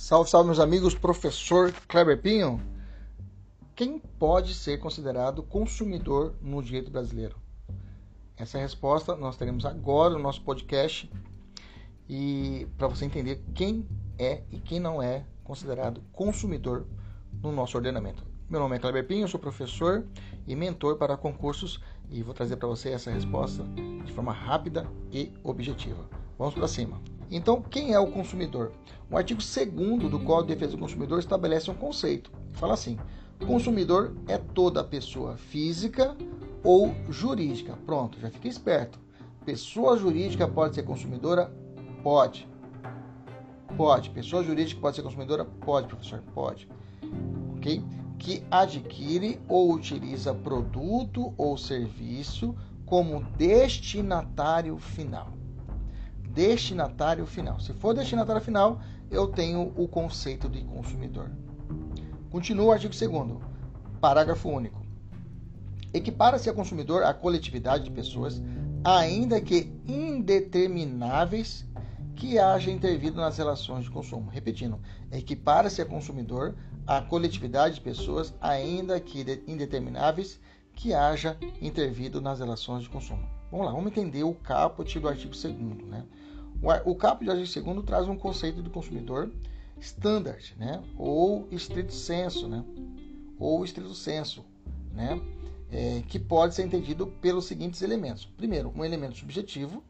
Salve, salve, meus amigos, professor Kleber Pinho. Quem pode ser considerado consumidor no direito brasileiro? Essa é resposta nós teremos agora no nosso podcast e para você entender quem é e quem não é considerado consumidor no nosso ordenamento. Meu nome é Kleber Pinho, sou professor e mentor para concursos e vou trazer para você essa resposta de forma rápida e objetiva. Vamos para cima. Então, quem é o consumidor? O artigo 2 do Código de Defesa do Consumidor estabelece um conceito. Fala assim: consumidor é toda pessoa física ou jurídica. Pronto, já fica esperto. Pessoa jurídica pode ser consumidora? Pode. Pode. Pessoa jurídica pode ser consumidora? Pode, professor. Pode. Ok? Que adquire ou utiliza produto ou serviço como destinatário final destinatário final. Se for destinatário final, eu tenho o conceito de consumidor. Continua o artigo 2 parágrafo único. Equipara-se a consumidor a coletividade de pessoas, ainda que indetermináveis, que haja intervido nas relações de consumo. Repetindo, equipara-se a consumidor a coletividade de pessoas, ainda que indetermináveis, que haja intervido nas relações de consumo. Vamos lá, vamos entender o caput do artigo 2 né? O caput do artigo 2 traz um conceito do consumidor standard, né? Ou estrito senso, né? Ou estrito senso, né? É, que pode ser entendido pelos seguintes elementos. Primeiro, um elemento subjetivo,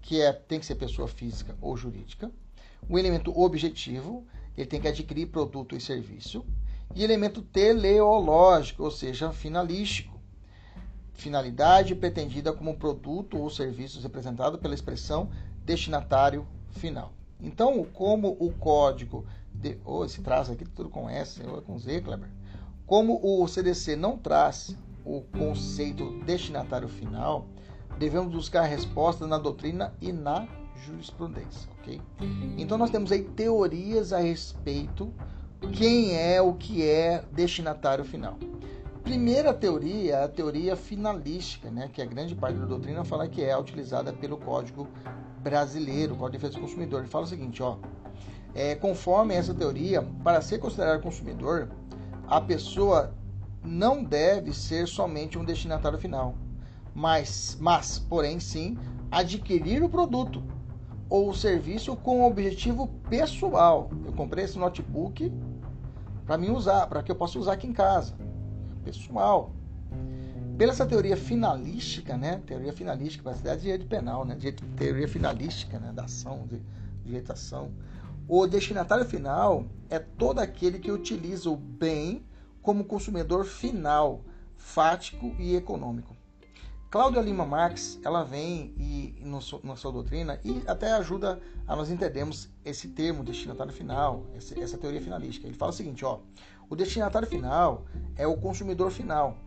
que é, tem que ser pessoa física ou jurídica. O elemento objetivo, ele tem que adquirir produto e serviço. E elemento teleológico, ou seja, finalístico finalidade pretendida como produto ou serviço representado pela expressão destinatário final. Então, como o código, de, oh, esse traço aqui tudo com S ou com Z, Kleber, como o CDC não traz o conceito destinatário final, devemos buscar respostas na doutrina e na jurisprudência, ok? Então nós temos aí teorias a respeito quem é o que é destinatário final. Primeira teoria é a teoria finalística, né, que a grande parte da doutrina fala que é utilizada pelo Código Brasileiro, Código de Defesa do Consumidor. Ele fala o seguinte, ó, é, conforme essa teoria, para ser considerado consumidor, a pessoa não deve ser somente um destinatário final, mas, mas porém sim, adquirir o produto ou o serviço com objetivo pessoal. Eu comprei esse notebook para mim usar, para que eu possa usar aqui em casa pessoal. Pela essa teoria finalística, né? Teoria finalística, para cidade de direito penal, né? Teoria finalística, né? Da ação, de, de ação. O destinatário final é todo aquele que utiliza o bem como consumidor final, fático e econômico. Cláudia Lima Marx, ela vem e, no, na sua doutrina e até ajuda a nós entendermos esse termo destinatário final, essa, essa teoria finalística. Ele fala o seguinte, ó, o destinatário final é o consumidor final,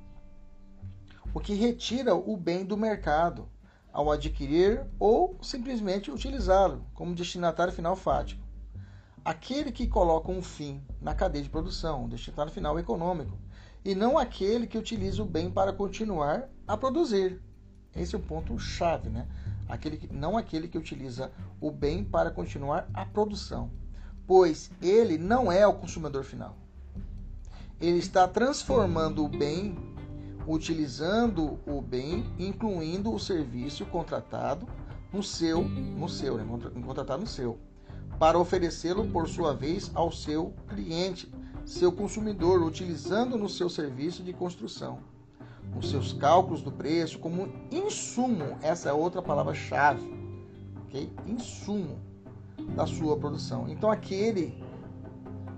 o que retira o bem do mercado ao adquirir ou simplesmente utilizá-lo como destinatário final fático. Aquele que coloca um fim na cadeia de produção, destinatário final econômico, e não aquele que utiliza o bem para continuar a produzir. Esse é o ponto chave, né? Aquele que, não aquele que utiliza o bem para continuar a produção, pois ele não é o consumidor final ele está transformando o bem, utilizando o bem, incluindo o serviço contratado no seu, no seu, né? contratado no seu, para oferecê-lo por sua vez ao seu cliente, seu consumidor, utilizando no seu serviço de construção, nos seus cálculos do preço como insumo, essa é outra palavra-chave, ok? Insumo da sua produção. Então aquele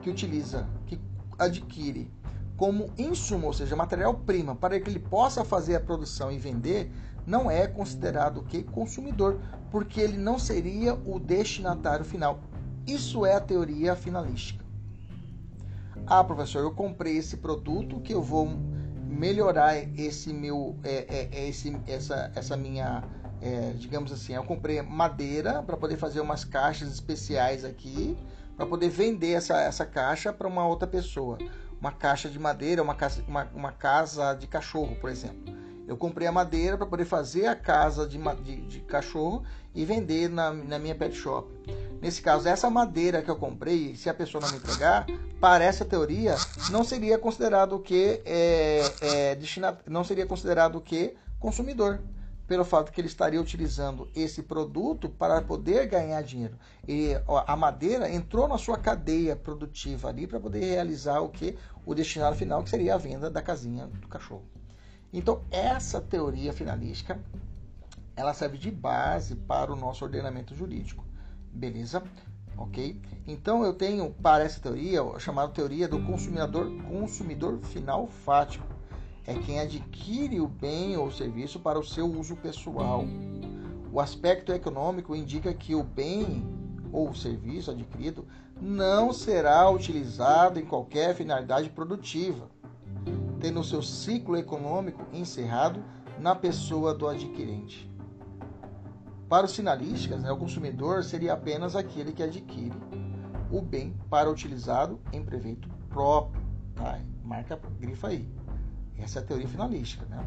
que utiliza, que adquire como insumo, ou seja, material-prima, para que ele possa fazer a produção e vender, não é considerado que consumidor, porque ele não seria o destinatário final. Isso é a teoria finalística. Ah, professor, eu comprei esse produto que eu vou melhorar esse meu, é, é, é esse, essa, essa minha, é, digamos assim, eu comprei madeira para poder fazer umas caixas especiais aqui, para poder vender essa, essa caixa para uma outra pessoa uma caixa de madeira, uma casa, uma, uma casa de cachorro, por exemplo. Eu comprei a madeira para poder fazer a casa de, de, de, cachorro e vender na, na minha pet shop. Nesse caso, essa madeira que eu comprei, se a pessoa não me entregar, para essa teoria, não seria considerado que é, é, destinado, não seria considerado que consumidor, pelo fato que ele estaria utilizando esse produto para poder ganhar dinheiro. E a madeira entrou na sua cadeia produtiva ali para poder realizar o que o destinado final, que seria a venda da casinha do cachorro. Então, essa teoria finalística, ela serve de base para o nosso ordenamento jurídico. Beleza? Ok? Então eu tenho para essa teoria, chamada teoria do consumidor, consumidor final fático. É quem adquire o bem ou serviço para o seu uso pessoal. O aspecto econômico indica que o bem ou serviço adquirido não será utilizado em qualquer finalidade produtiva, tendo seu ciclo econômico encerrado na pessoa do adquirente. Para os finalistas, né, o consumidor seria apenas aquele que adquire o bem para utilizado em proveito próprio. Tá? Marca, grifa aí. Essa é a teoria finalística. Né?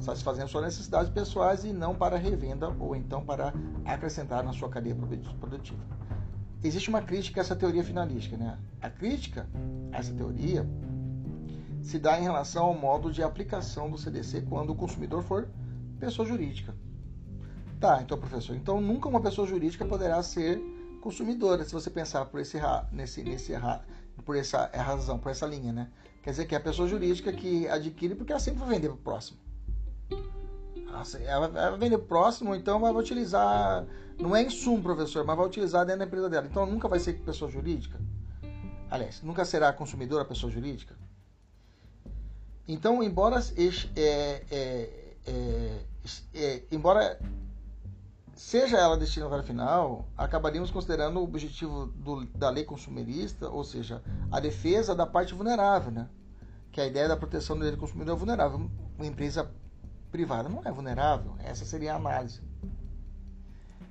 Satisfazendo suas necessidades pessoais e não para revenda ou então para acrescentar na sua cadeia produtiva. Existe uma crítica a essa teoria finalística. Né? A crítica a essa teoria se dá em relação ao modo de aplicação do CDC quando o consumidor for pessoa jurídica. Tá, então, professor, então nunca uma pessoa jurídica poderá ser consumidora, se você pensar por esse nesse nesse por essa é razão, por essa linha, né? Quer dizer que é a pessoa jurídica que adquire porque ela sempre vai vender para o próximo. Ela vai vender para o próximo, então vai utilizar, não é insumo, professor, mas vai utilizar dentro da empresa dela. Então nunca vai ser pessoa jurídica. Aliás, nunca será consumidora pessoa jurídica. Então, embora é, é, é, é embora seja ela destinatária final, acabaríamos considerando o objetivo do, da lei consumerista, ou seja, a defesa da parte vulnerável, né? Que a ideia da proteção do do consumidor é vulnerável. Uma empresa privada não é vulnerável, essa seria a análise.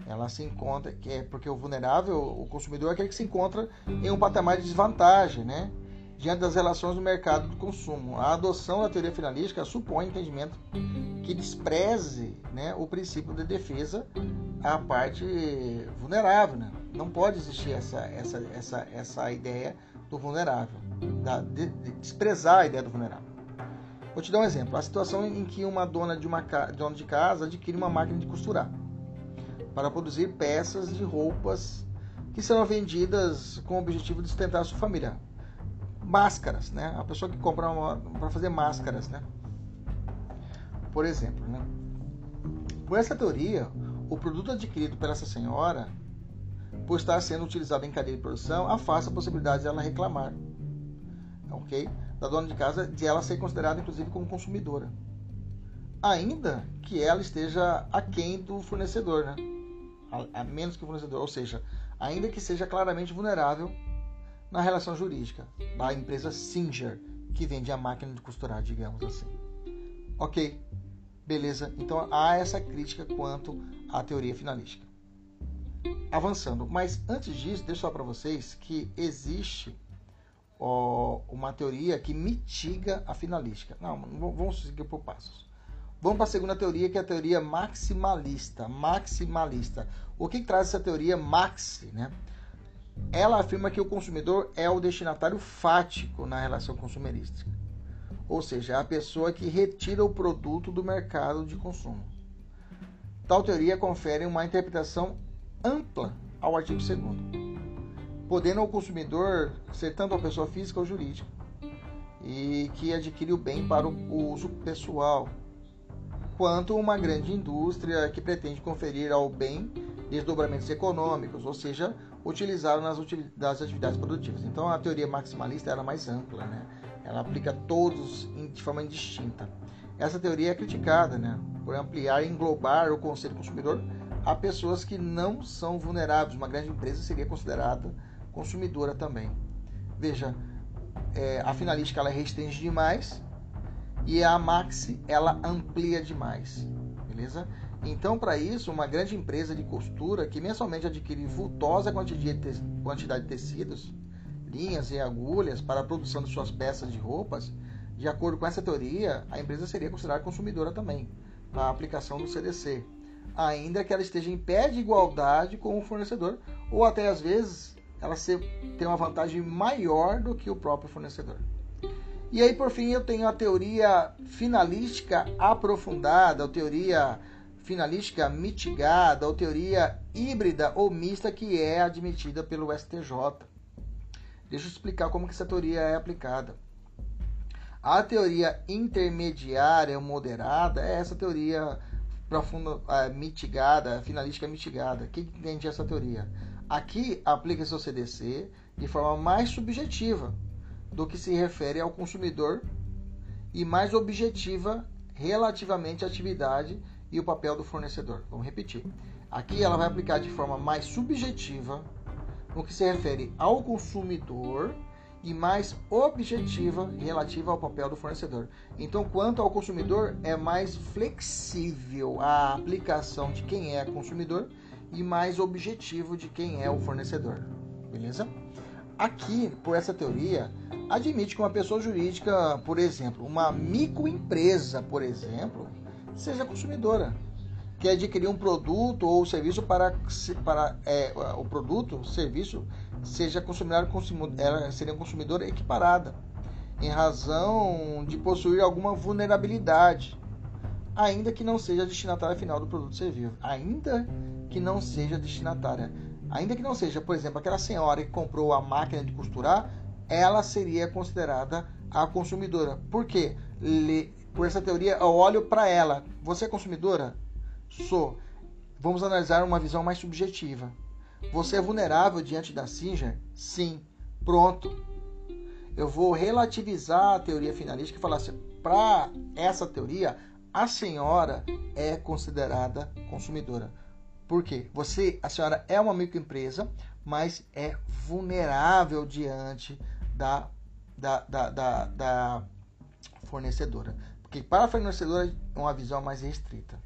Ela se encontra, que é porque o vulnerável, o consumidor é aquele que se encontra em um patamar de desvantagem, né? Diante das relações do mercado do consumo. A adoção da teoria finalística supõe entendimento que despreze né, o princípio de defesa à parte vulnerável. Né? Não pode existir essa, essa, essa, essa ideia do vulnerável, da, de, de desprezar a ideia do vulnerável. Vou te dar um exemplo. A situação em que uma dona de uma dona de casa adquire uma máquina de costurar para produzir peças de roupas que serão vendidas com o objetivo de sustentar a sua família máscaras, né? A pessoa que compra para fazer máscaras, né? Por exemplo, né? Por essa teoria, o produto adquirido por essa senhora, por estar sendo utilizado em cadeia de produção, afasta a possibilidade de ela reclamar, ok? Da dona de casa, de ela ser considerada inclusive como consumidora, ainda que ela esteja aquém do fornecedor, né? A menos que o fornecedor, ou seja, ainda que seja claramente vulnerável na relação jurídica da empresa Singer, que vende a máquina de costurar, digamos assim. Ok, beleza. Então há essa crítica quanto à teoria finalística. Avançando, mas antes disso, deixa só para vocês que existe ó, uma teoria que mitiga a finalística. Não, vamos seguir por passos. Vamos para a segunda teoria, que é a teoria maximalista. Maximalista. O que, que traz essa teoria maxi? Né? Ela afirma que o consumidor é o destinatário fático na relação consumerística, ou seja, é a pessoa que retira o produto do mercado de consumo. Tal teoria confere uma interpretação ampla ao artigo 2 podendo o consumidor ser tanto a pessoa física ou jurídica, e que adquire o bem para o uso pessoal, quanto uma grande indústria que pretende conferir ao bem desdobramentos econômicos, ou seja, utilizado nas, das atividades produtivas. Então a teoria maximalista era mais ampla, né? ela aplica todos de forma indistinta. Essa teoria é criticada né? por ampliar e englobar o conceito consumidor a pessoas que não são vulneráveis. Uma grande empresa seria considerada consumidora também. Veja, é, a finalística ela restringe demais e a maxi ela amplia demais, beleza? Então, para isso, uma grande empresa de costura que mensalmente adquire vultosa quantidade de tecidos, linhas e agulhas para a produção de suas peças de roupas, de acordo com essa teoria, a empresa seria considerada consumidora também, para a aplicação do CDC, ainda que ela esteja em pé de igualdade com o fornecedor ou até às vezes ela tem uma vantagem maior do que o próprio fornecedor. E aí, por fim, eu tenho a teoria finalística aprofundada, a teoria finalística mitigada, ou teoria híbrida ou mista que é admitida pelo STJ. Deixa eu explicar como que essa teoria é aplicada. A teoria intermediária ou moderada é essa teoria profunda, uh, mitigada, finalística mitigada. Quem entende essa teoria? Aqui aplica-se o CDC de forma mais subjetiva do que se refere ao consumidor e mais objetiva relativamente à atividade e o papel do fornecedor. Vamos repetir. Aqui ela vai aplicar de forma mais subjetiva no que se refere ao consumidor e mais objetiva relativa ao papel do fornecedor. Então, quanto ao consumidor, é mais flexível a aplicação de quem é consumidor e mais objetivo de quem é o fornecedor. Beleza? Aqui, por essa teoria, admite que uma pessoa jurídica, por exemplo, uma microempresa, por exemplo, seja consumidora que adquirir um produto ou serviço para, para é, o produto, serviço, seja consumidor, ela seria consumidora equiparada, em razão de possuir alguma vulnerabilidade, ainda que não seja destinatária final do produto serviço. Ainda que não seja destinatária. Ainda que não seja, por exemplo, aquela senhora que comprou a máquina de costurar, ela seria considerada a consumidora. Por quê? Por essa teoria, eu olho para ela. Você é consumidora? Sou. Vamos analisar uma visão mais subjetiva. Você é vulnerável diante da Singer? Sim. Pronto. Eu vou relativizar a teoria finalística e falar assim: para essa teoria, a senhora é considerada consumidora. Por quê? Você, a senhora é uma microempresa, mas é vulnerável diante da, da, da, da, da fornecedora. Porque para a fornecedora é uma visão mais restrita.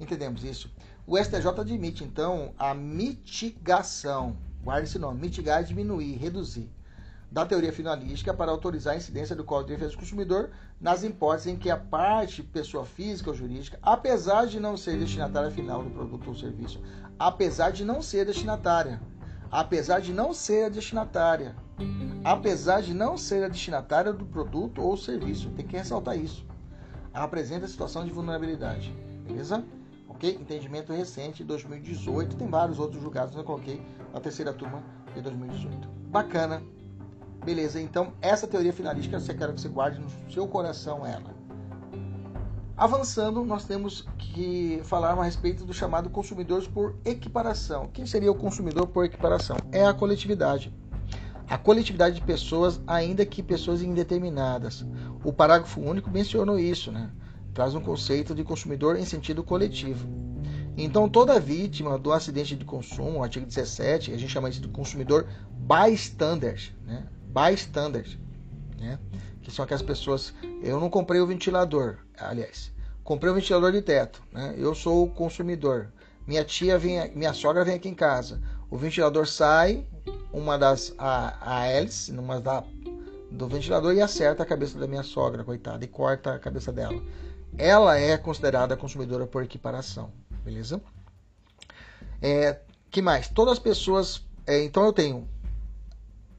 Entendemos isso? O STJ admite, então, a mitigação, guarde esse nome, mitigar, diminuir, reduzir, da teoria finalística para autorizar a incidência do Código de Defesa do Consumidor nas hipóteses em que a parte, pessoa física ou jurídica, apesar de não ser destinatária final do produto ou serviço, apesar de não ser destinatária, apesar de não ser a destinatária, apesar de não ser a destinatária do produto ou serviço, tem que ressaltar isso, apresenta situação de vulnerabilidade, beleza? ok? Entendimento recente, 2018. Tem vários outros julgados, eu coloquei na terceira turma de 2018. Bacana. Beleza, então essa teoria finalística eu quero que você guarde no seu coração ela. Avançando, nós temos que falar a respeito do chamado consumidores por equiparação. Quem seria o consumidor por equiparação? É a coletividade. A coletividade de pessoas, ainda que pessoas indeterminadas. O parágrafo único mencionou isso, né? traz um conceito de consumidor em sentido coletivo. Então, toda vítima do acidente de consumo, artigo 17, a gente chama isso de consumidor bystanders, né? Bystanders, né? Que são aquelas pessoas. Eu não comprei o ventilador, aliás, comprei o ventilador de teto, né? Eu sou o consumidor. Minha tia vem, minha sogra vem aqui em casa. O ventilador sai, uma das a, a hélice, numa da do ventilador e acerta a cabeça da minha sogra, coitada, e corta a cabeça dela ela é considerada consumidora por equiparação, beleza? É, que mais? Todas as pessoas. É, então eu tenho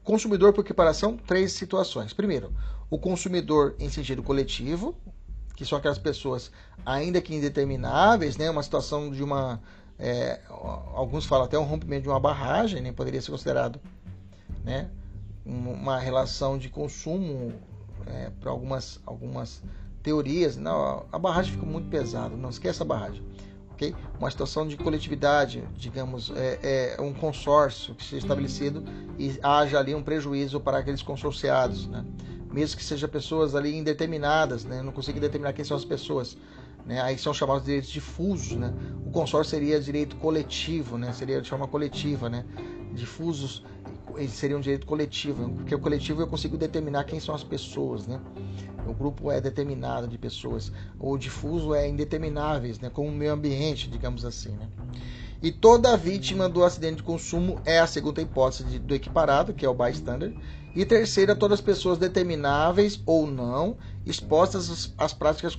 consumidor por equiparação, três situações. Primeiro, o consumidor em sentido coletivo, que são aquelas pessoas, ainda que indetermináveis, né? Uma situação de uma. É, alguns falam até um rompimento de uma barragem, nem né? poderia ser considerado, né? Uma relação de consumo é, para algumas, algumas teorias. Não, a barragem fica muito pesada, não esqueça a barragem. Okay? Uma situação de coletividade, digamos, é, é um consórcio que seja estabelecido e haja ali um prejuízo para aqueles consorciados, né? mesmo que sejam pessoas ali indeterminadas, né? não consigo determinar quem são as pessoas. Né? Aí são chamados de direitos difusos. Né? O consórcio seria direito coletivo, né? seria de forma coletiva. Né? Difusos seria um direito coletivo, porque o coletivo eu consigo determinar quem são as pessoas. Né? O grupo é determinado de pessoas. O difuso é indetermináveis, né? como o meio ambiente, digamos assim. Né? E toda vítima do acidente de consumo é a segunda hipótese de, do equiparado, que é o bystander. E terceira, todas as pessoas determináveis ou não expostas às práticas,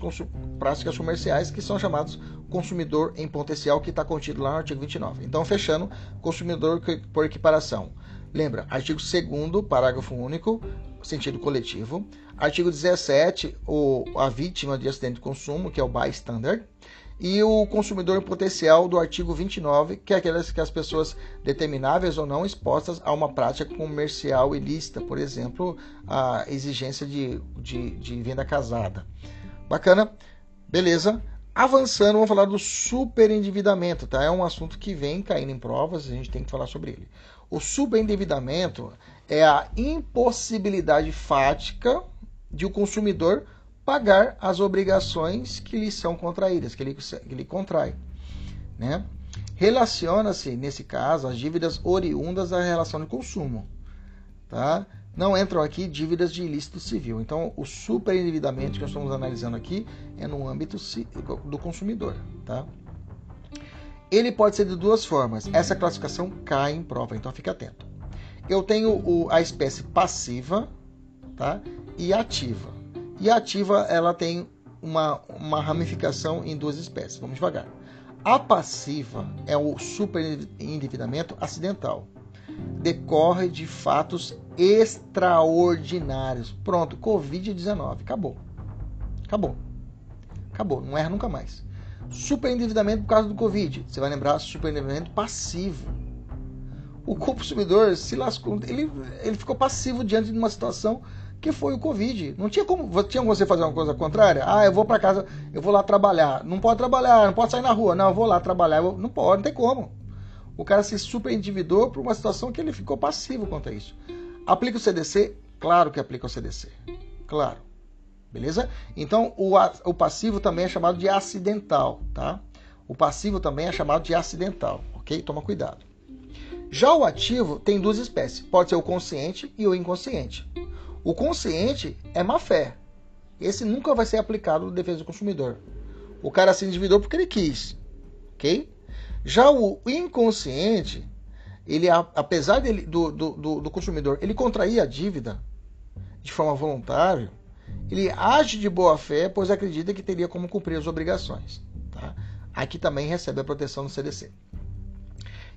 práticas comerciais, que são chamados consumidor em potencial, que está contido lá no artigo 29. Então, fechando, consumidor por equiparação. Lembra, artigo 2 parágrafo único, sentido coletivo. Artigo 17, o, a vítima de acidente de consumo, que é o bystander e o consumidor potencial do artigo 29, que é aquelas que as pessoas determináveis ou não expostas a uma prática comercial ilícita, por exemplo, a exigência de, de, de venda casada. Bacana? Beleza? Avançando, vamos falar do superendividamento, tá? É um assunto que vem caindo em provas, a gente tem que falar sobre ele. O superendividamento é a impossibilidade fática de o consumidor pagar as obrigações que lhe são contraídas, que ele, que ele contrai. Né? Relaciona-se, nesse caso, as dívidas oriundas da relação de consumo. Tá? Não entram aqui dívidas de ilícito civil. Então, o superendividamento que nós estamos analisando aqui é no âmbito do consumidor. Tá? Ele pode ser de duas formas. Essa classificação cai em prova, então fique atento. Eu tenho o, a espécie passiva tá? e ativa. E ativa ela tem uma, uma ramificação em duas espécies. Vamos devagar. A passiva é o superendividamento acidental. Decorre de fatos extraordinários. Pronto, Covid-19. Acabou. Acabou. Acabou. Não erra nunca mais. Superendividamento por causa do Covid. Você vai lembrar superendividamento passivo. O consumidor se lascou. Ele, ele ficou passivo diante de uma situação que foi o Covid. Não tinha como, tinha você fazer uma coisa contrária? Ah, eu vou para casa, eu vou lá trabalhar. Não pode trabalhar, não pode sair na rua. Não, eu vou lá trabalhar. Vou... Não pode, não tem como. O cara se super endividou por uma situação que ele ficou passivo quanto a isso. Aplica o CDC? Claro que aplica o CDC. Claro. Beleza? Então, o, o passivo também é chamado de acidental, tá? O passivo também é chamado de acidental, ok? Toma cuidado. Já o ativo tem duas espécies. Pode ser o consciente e o inconsciente. O consciente é má fé. Esse nunca vai ser aplicado na defesa do consumidor. O cara se endividou porque ele quis, ok? Já o inconsciente, ele, apesar dele, do, do, do consumidor, ele contrair a dívida de forma voluntária, ele age de boa fé, pois acredita que teria como cumprir as obrigações. Tá? Aqui também recebe a proteção do CDC.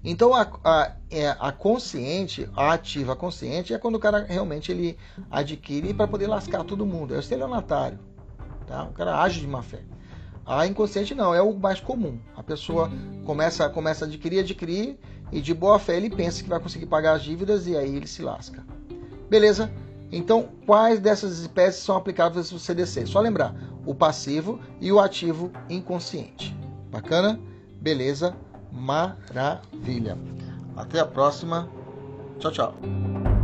Então a, a, é, a consciente, a ativa consciente é quando o cara realmente ele adquire para poder lascar todo mundo. É o estelionatário. Tá? O cara age de má fé. A inconsciente não, é o mais comum. A pessoa começa, começa a adquirir, adquirir, e de boa fé ele pensa que vai conseguir pagar as dívidas e aí ele se lasca. Beleza? Então, quais dessas espécies são aplicáveis no CDC? Só lembrar, o passivo e o ativo inconsciente. Bacana? Beleza? maravilha. Até a próxima. Tchau, tchau.